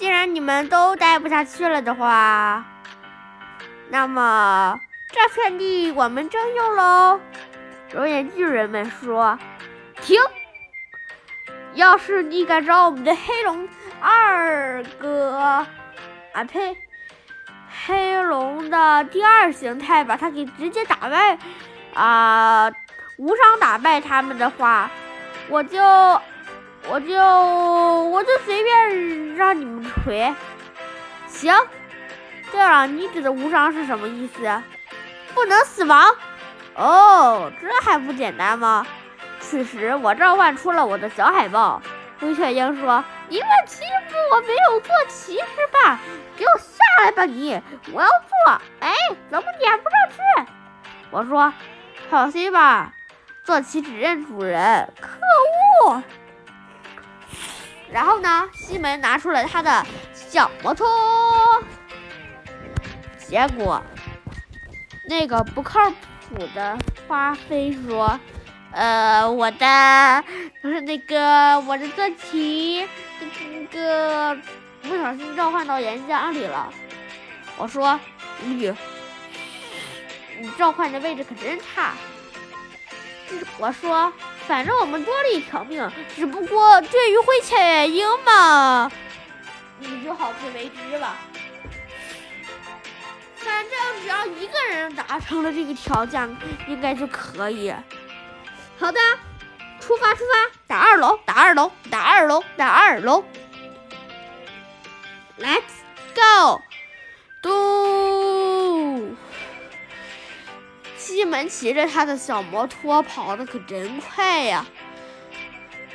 既然你们都待不下去了的话，那么这片地我们征用喽。熔岩巨人们说：“停！要是你敢找我们的黑龙二哥，啊呸，黑龙的第二形态把他给直接打败，啊，无伤打败他们的话，我就，我就，我就随便让你们锤。行。对了，你指的无伤是什么意思？不能死亡。”哦，这还不简单吗？此时，我召唤出了我的小海豹。灰雀鹰说：“你们欺负我没有坐骑是吧？给我下来吧你！我要坐。哎，怎么撵不上去？”我说：“放心吧，坐骑只认主人。”可恶！然后呢，西门拿出了他的小摩托，结果那个不靠谱。的花飞说：“呃，我的不是那个我的坐骑，那个不小心召唤到岩浆里了。”我说：“你，你召唤的位置可真差。”我说：“反正我们多了一条命，只不过对于灰雀鹰嘛，你就好自为之吧。”反正只要一个人达成了这个条件，应该就可以。好的，出发出发，打二楼，打二楼，打二楼，打二楼。Let's go！嘟！西门骑着他的小摩托跑的可真快呀。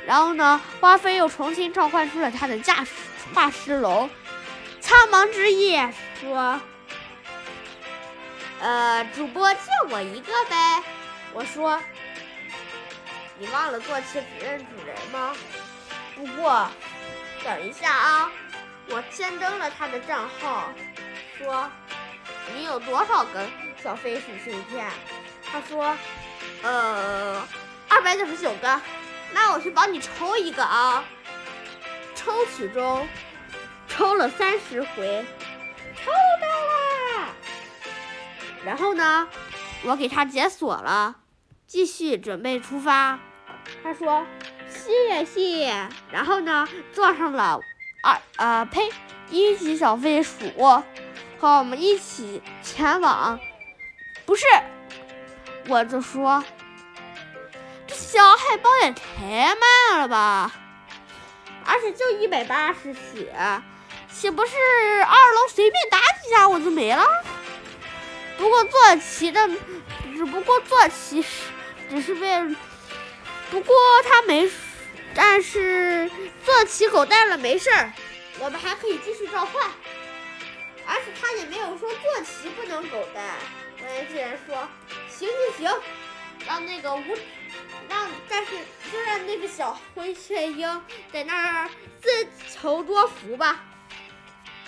然后呢，花飞又重新召唤出了他的驾驶画师龙。苍茫之夜说。呃，主播借我一个呗。我说，你忘了坐骑只认主人吗？不过，等一下啊，我先登了他的账号，说你有多少个小飞鼠碎片？他说，呃，二百九十九个。那我去帮你抽一个啊。抽取中，抽了三十回，抽到了。然后呢，我给他解锁了，继续准备出发。他说：“谢谢。”然后呢，坐上了二呃呸一级小飞鼠，和我们一起前往。不是，我就说这小海豹也太慢了吧，而且就一百八十血，岂不是二楼随便打几下我就没了？不过坐骑的，只不过坐骑是，只是为，不过他没，但是坐骑狗带了没事儿，我们还可以继续召唤，而且他也没有说坐骑不能狗带。哎竟然说，行行行，让那个无，让但是就让那个小灰雀鹰在那儿自求多福吧。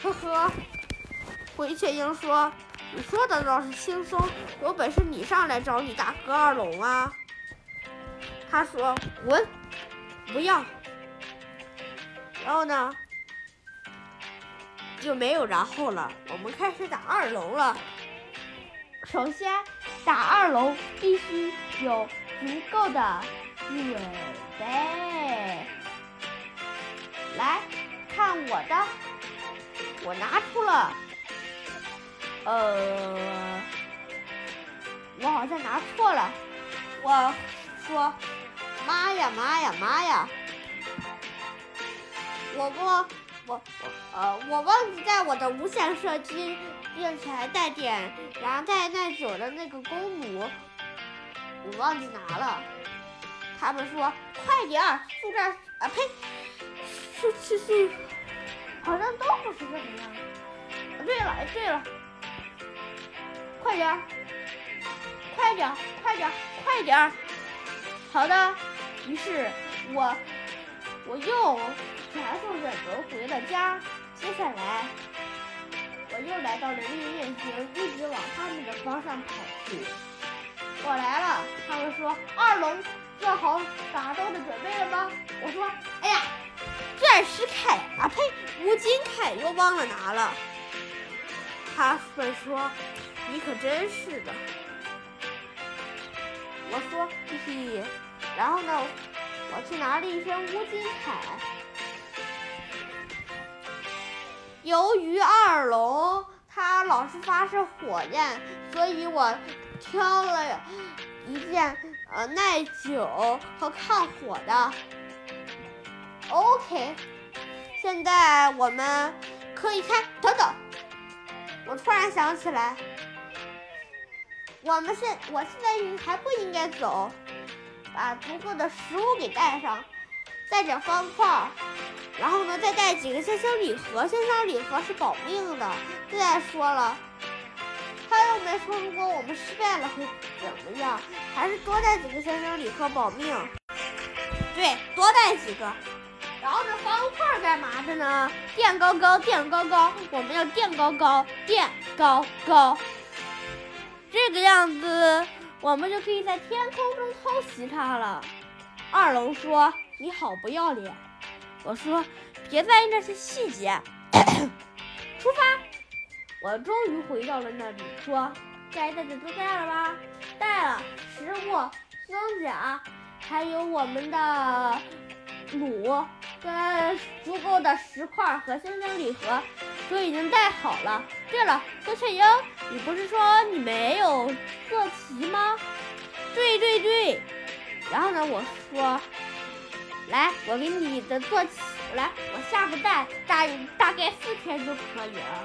呵呵，灰雀鹰说。你说的倒是轻松，有本事你上来找你大哥二龙啊！他说：“滚，不要。”然后呢，就没有然后了。我们开始打二龙了。首先，打二龙必须有足够的准备。来看我的，我拿出了。呃，我好像拿错了。我说，妈呀妈呀妈呀！我我我呃，我忘记在我的无线射击，并且还带点，然后带耐久的那个弓弩，我忘记拿了。他们说快点儿，速战啊呸，是是是，好像都不是这个样。对了，对了。快点儿，快点儿，快点儿，快点儿！好的，于是我我又传送忍轮回了家。接下来，我又来到了烈焰星，一直往他们的方向跑去。我来了，他们说二龙做好打斗的准备了吗？我说，哎呀，钻石铠啊呸，无金铠又忘了拿了。他们说：“你可真是的。”我说：“嘿嘿。”然后呢，我去拿了一身乌金铠。由于二龙他老是发射火焰，所以我挑了一件呃耐久和抗火的。OK，现在我们可以开。等等，我突然想起来，我们现我现在还不应该走，把足够的食物给带上，带点方块。再带几个香香礼盒，香香礼盒是保命的。再说了，他又没说如果我们失败了会怎么样，还是多带几个香香礼盒保命。对，多带几个。然后这方块干嘛的呢？垫高高，垫高高，我们要垫高高，垫高高。这个样子，我们就可以在天空中偷袭他了。二龙说：“你好不要脸。”我说：“别在意那些细节，出发！”我终于回到了那里，说：“该带的都带了吧？带了食物、松甲，还有我们的弩，跟足够的石块和星星礼盒，都已经带好了。对了，郭雀英，你不是说你没有坐骑吗？对对对。然后呢，我说。”来，我给你的坐骑，来，我下个蛋，大大概四天就可以了。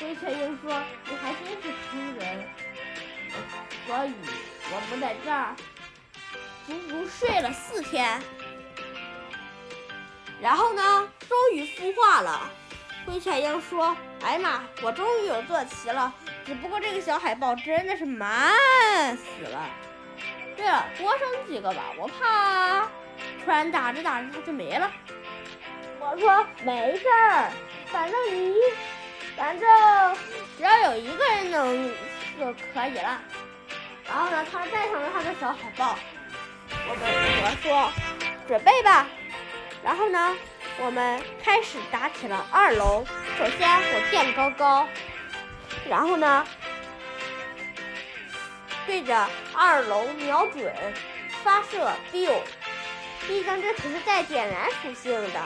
灰雀鹰说：“你还真是坑人。”所以我们在这儿足足睡了四天。然后呢，终于孵化了。灰雀鹰说：“哎呀妈，我终于有坐骑了，只不过这个小海豹真的是慢死了。对了，多生几个吧，我怕。”突然打着打着它就没了。我说没事儿，反正你，反正只要有一个人能就可以了。然后呢，他带上了他的小海报。我们我说准备吧。然后呢，我们开始打起了二楼。首先我垫高高，然后呢，对着二楼瞄准，发射 biu。毕竟这可是带点燃属性的，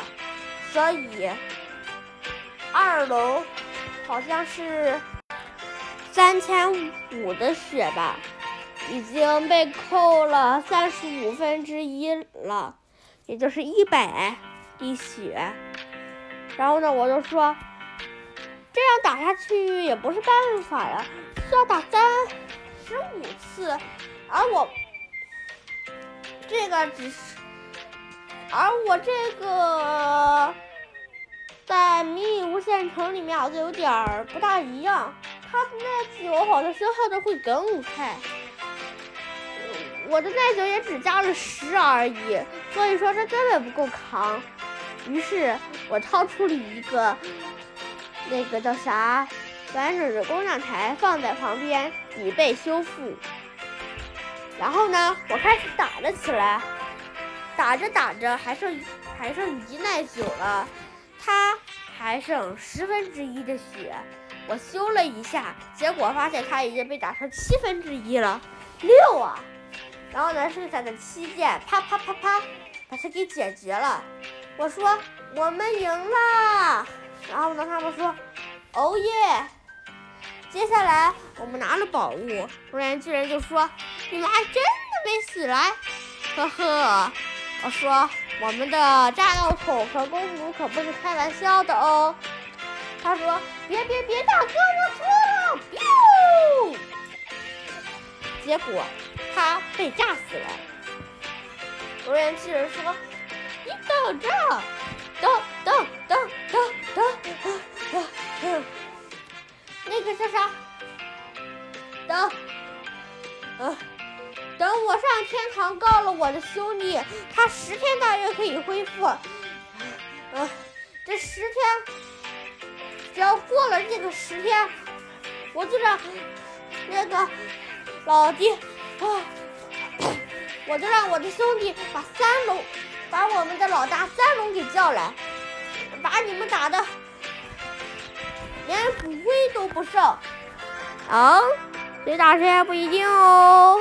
所以二楼好像是三千五的血吧，已经被扣了三十五分之一了，也就是一百滴血。然后呢，我就说这样打下去也不是办法呀，需要打三十五次，而我这个只是。而我这个在迷你无限城里面好像有点儿不大一样，它的耐久好像消耗的会更快。我的耐久也只加了十而已，所以说这根本不够扛。于是我掏出了一个那个叫啥完整的工匠台放在旁边，以备修复。然后呢，我开始打了起来。打着打着还剩还剩一耐久了，他还剩十分之一的血。我修了一下，结果发现他已经被打成七分之一了，六啊！然后呢，剩下的七件啪啪啪啪把它给解决了。我说我们赢了。然后呢，他们说哦耶！接下来我们拿了宝物，突然巨人就说你们还真的没死来，呵呵。我说，我们的炸药桶和公主可不是开玩笑的哦。他说，别别别，大哥，我错了。结果他被炸死了。无人机人说，你等着，等等等等等，那个叫啥？等，嗯。等我上天堂告了我的兄弟，他十天大约可以恢复。嗯，这十天，只要过了这个十天，我就让那个老弟啊，我就让我的兄弟把三龙，把我们的老大三龙给叫来，把你们打的虎威都不剩。啊，谁打谁还不一定哦。